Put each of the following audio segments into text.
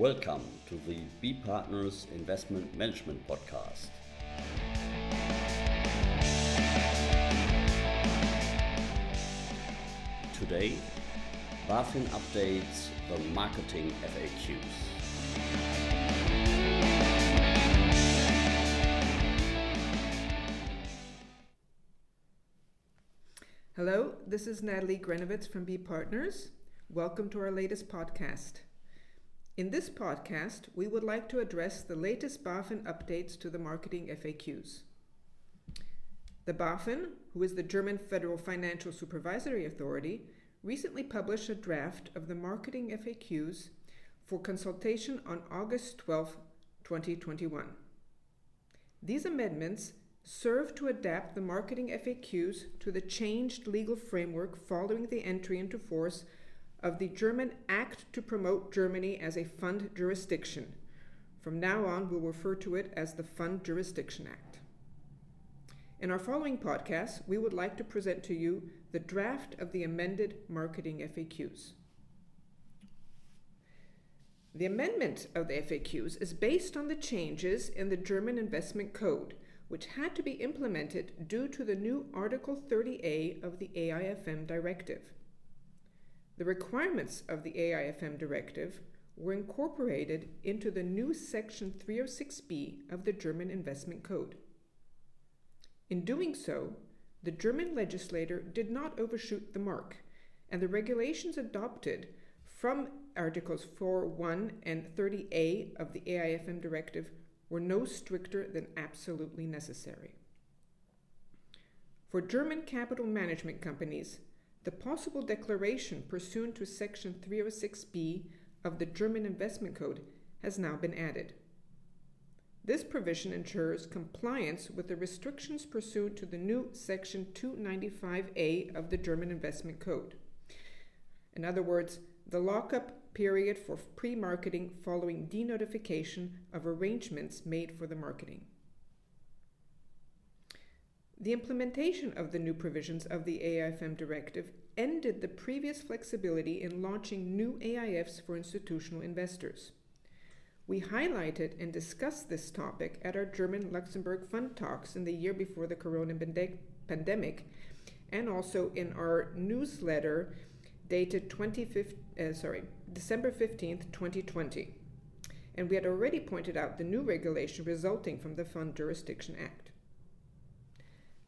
Welcome to the B Partners Investment Management Podcast. Today, BaFin updates the marketing FAQs. Hello, this is Natalie Grenovitz from B Partners. Welcome to our latest podcast. In this podcast, we would like to address the latest BaFin updates to the marketing FAQs. The BaFin, who is the German Federal Financial Supervisory Authority, recently published a draft of the marketing FAQs for consultation on August 12, 2021. These amendments serve to adapt the marketing FAQs to the changed legal framework following the entry into force of the German Act to Promote Germany as a Fund Jurisdiction. From now on, we'll refer to it as the Fund Jurisdiction Act. In our following podcast, we would like to present to you the draft of the amended marketing FAQs. The amendment of the FAQs is based on the changes in the German Investment Code which had to be implemented due to the new Article 30A of the AIFM directive. The requirements of the AIFM directive were incorporated into the new Section 306b of the German Investment Code. In doing so, the German legislator did not overshoot the mark, and the regulations adopted from Articles 4.1 and 30a of the AIFM directive were no stricter than absolutely necessary. For German capital management companies, the possible declaration pursuant to Section 306b of the German Investment Code has now been added. This provision ensures compliance with the restrictions pursuant to the new Section 295a of the German Investment Code. In other words, the lockup period for pre marketing following denotification of arrangements made for the marketing. The implementation of the new provisions of the AIFM directive ended the previous flexibility in launching new AIFs for institutional investors. We highlighted and discussed this topic at our German Luxembourg Fund talks in the year before the corona pandemic and also in our newsletter dated 25th, uh, sorry, December 15th, 2020, and we had already pointed out the new regulation resulting from the Fund Jurisdiction Act.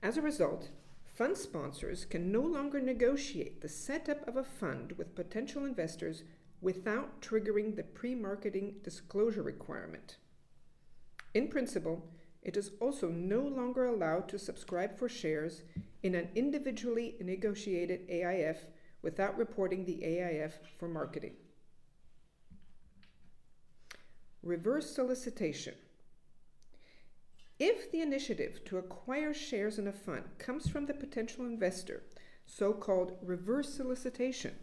As a result, fund sponsors can no longer negotiate the setup of a fund with potential investors without triggering the pre marketing disclosure requirement. In principle, it is also no longer allowed to subscribe for shares in an individually negotiated AIF without reporting the AIF for marketing. Reverse solicitation. If the initiative to acquire shares in a fund comes from the potential investor, so called reverse solicitation,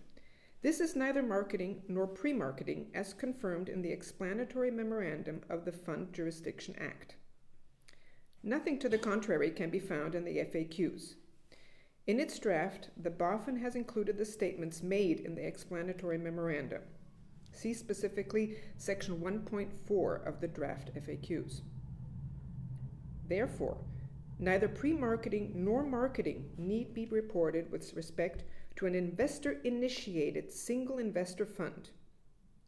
this is neither marketing nor pre marketing as confirmed in the explanatory memorandum of the Fund Jurisdiction Act. Nothing to the contrary can be found in the FAQs. In its draft, the BaFin has included the statements made in the explanatory memorandum. See specifically section 1.4 of the draft FAQs. Therefore, neither pre marketing nor marketing need be reported with respect to an investor initiated single investor fund.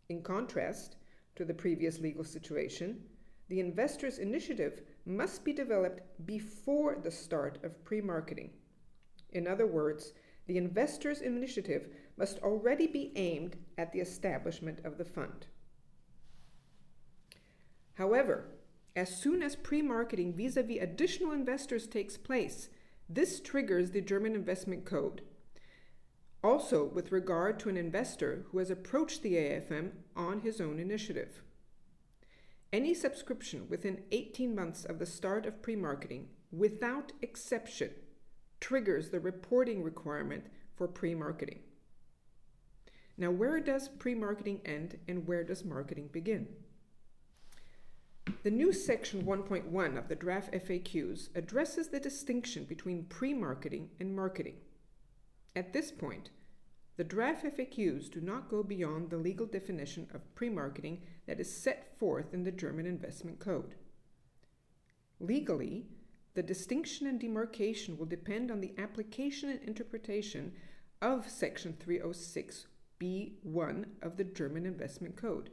In contrast to the previous legal situation, the investor's initiative must be developed before the start of pre marketing. In other words, the investor's initiative must already be aimed at the establishment of the fund. However, as soon as pre marketing vis a vis additional investors takes place, this triggers the German Investment Code. Also, with regard to an investor who has approached the AIFM on his own initiative. Any subscription within 18 months of the start of pre marketing, without exception, triggers the reporting requirement for pre marketing. Now, where does pre marketing end and where does marketing begin? The new section 1.1 of the draft FAQs addresses the distinction between pre marketing and marketing. At this point, the draft FAQs do not go beyond the legal definition of pre marketing that is set forth in the German Investment Code. Legally, the distinction and demarcation will depend on the application and interpretation of Section 306b1 of the German Investment Code.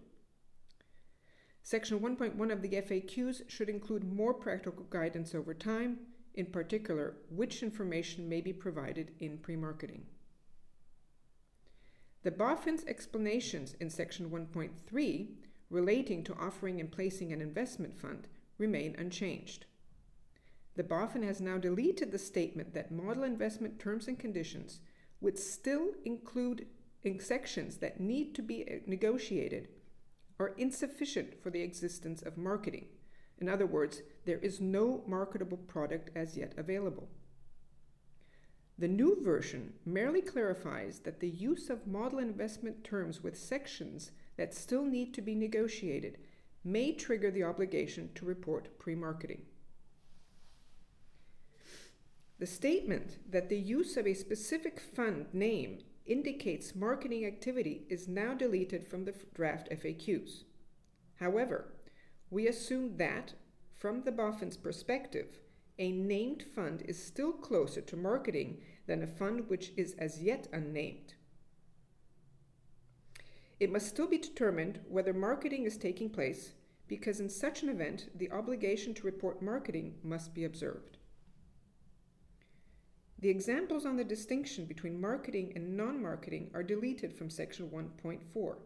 Section 1.1 of the FAQs should include more practical guidance over time, in particular, which information may be provided in pre marketing. The BaFin's explanations in Section 1.3 relating to offering and placing an investment fund remain unchanged. The BaFin has now deleted the statement that model investment terms and conditions would still include in sections that need to be negotiated are insufficient for the existence of marketing. In other words, there is no marketable product as yet available. The new version merely clarifies that the use of model investment terms with sections that still need to be negotiated may trigger the obligation to report pre marketing. The statement that the use of a specific fund name indicates marketing activity is now deleted from the draft FAQs. However, we assume that, from the BaFin's perspective, a named fund is still closer to marketing than a fund which is as yet unnamed. It must still be determined whether marketing is taking place because in such an event the obligation to report marketing must be observed. The examples on the distinction between marketing and non marketing are deleted from section 1.4.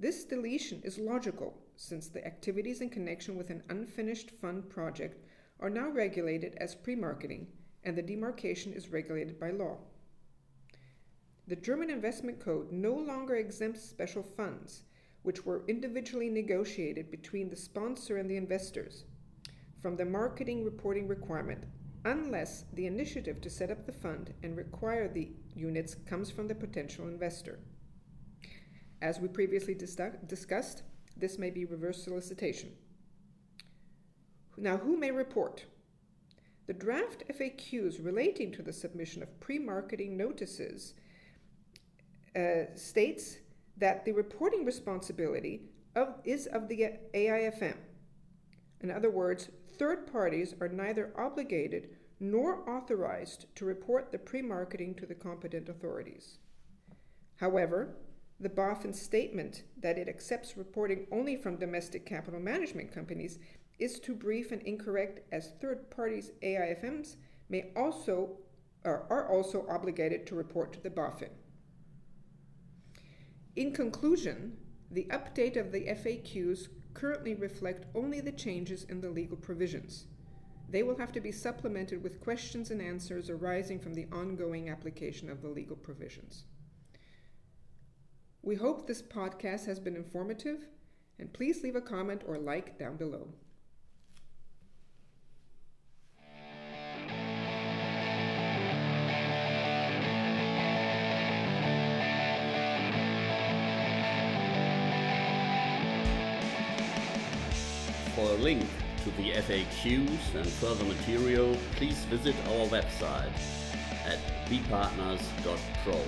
This deletion is logical since the activities in connection with an unfinished fund project are now regulated as pre marketing and the demarcation is regulated by law. The German Investment Code no longer exempts special funds, which were individually negotiated between the sponsor and the investors, from the marketing reporting requirement unless the initiative to set up the fund and require the units comes from the potential investor. As we previously dis- discussed, this may be reverse solicitation. Now, who may report? The draft FAQs relating to the submission of pre marketing notices uh, states that the reporting responsibility of, is of the AIFM. In other words, third parties are neither obligated nor authorized to report the pre marketing to the competent authorities. However, the BaFin statement that it accepts reporting only from domestic capital management companies is too brief and incorrect as third parties AIFMs may also are also obligated to report to the BaFin. In conclusion, the update of the FAQs currently reflect only the changes in the legal provisions. They will have to be supplemented with questions and answers arising from the ongoing application of the legal provisions. We hope this podcast has been informative, and please leave a comment or like down below. For a link to the FAQs and further material, please visit our website at bepartners.pro.